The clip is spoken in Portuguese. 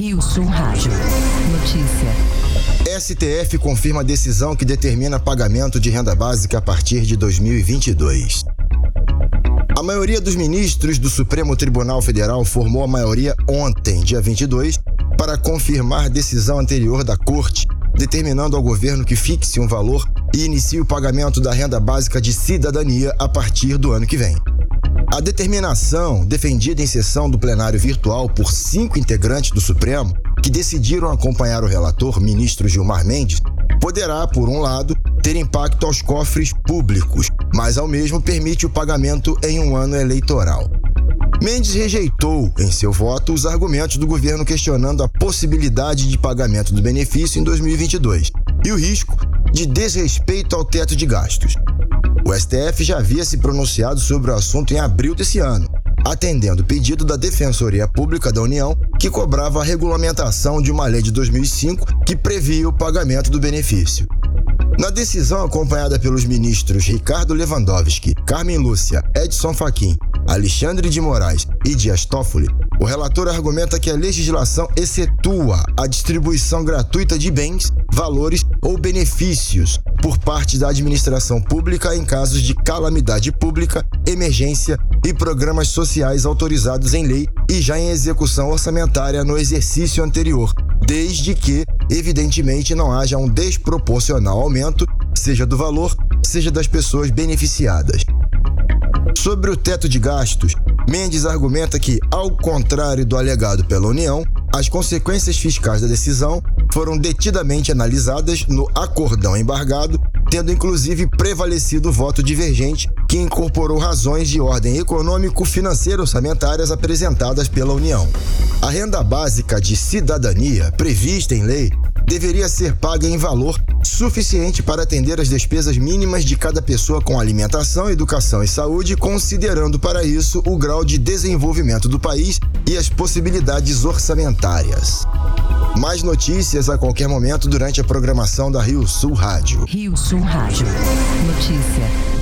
Rio Sul Rádio. Notícia. STF confirma a decisão que determina pagamento de renda básica a partir de 2022. A maioria dos ministros do Supremo Tribunal Federal formou a maioria ontem, dia 22, para confirmar decisão anterior da Corte, determinando ao governo que fixe um valor e inicie o pagamento da renda básica de cidadania a partir do ano que vem. A determinação, defendida em sessão do plenário virtual por cinco integrantes do Supremo, que decidiram acompanhar o relator, ministro Gilmar Mendes, poderá, por um lado, ter impacto aos cofres públicos, mas ao mesmo permite o pagamento em um ano eleitoral. Mendes rejeitou, em seu voto, os argumentos do governo questionando a possibilidade de pagamento do benefício em 2022 e o risco de desrespeito ao teto de gastos. O STF já havia se pronunciado sobre o assunto em abril desse ano, atendendo o pedido da Defensoria Pública da União, que cobrava a regulamentação de uma lei de 2005 que previa o pagamento do benefício. Na decisão acompanhada pelos ministros Ricardo Lewandowski, Carmen Lúcia, Edson Fachin Alexandre de Moraes e Dias Toffoli, o relator argumenta que a legislação excetua a distribuição gratuita de bens, valores ou benefícios por parte da administração pública em casos de calamidade pública, emergência e programas sociais autorizados em lei e já em execução orçamentária no exercício anterior, desde que, evidentemente, não haja um desproporcional aumento, seja do valor, seja das pessoas beneficiadas. Sobre o teto de gastos, Mendes argumenta que, ao contrário do alegado pela União, as consequências fiscais da decisão foram detidamente analisadas no acordão embargado, tendo inclusive prevalecido o voto divergente que incorporou razões de ordem econômico-financeira orçamentárias apresentadas pela União. A renda básica de cidadania, prevista em lei, deveria ser paga em valor suficiente para atender as despesas mínimas de cada pessoa com alimentação, educação e saúde, considerando para isso o grau de desenvolvimento do país e as possibilidades orçamentárias. Mais notícias a qualquer momento durante a programação da Rio Sul Rádio. Rio Sul Rádio. Notícia.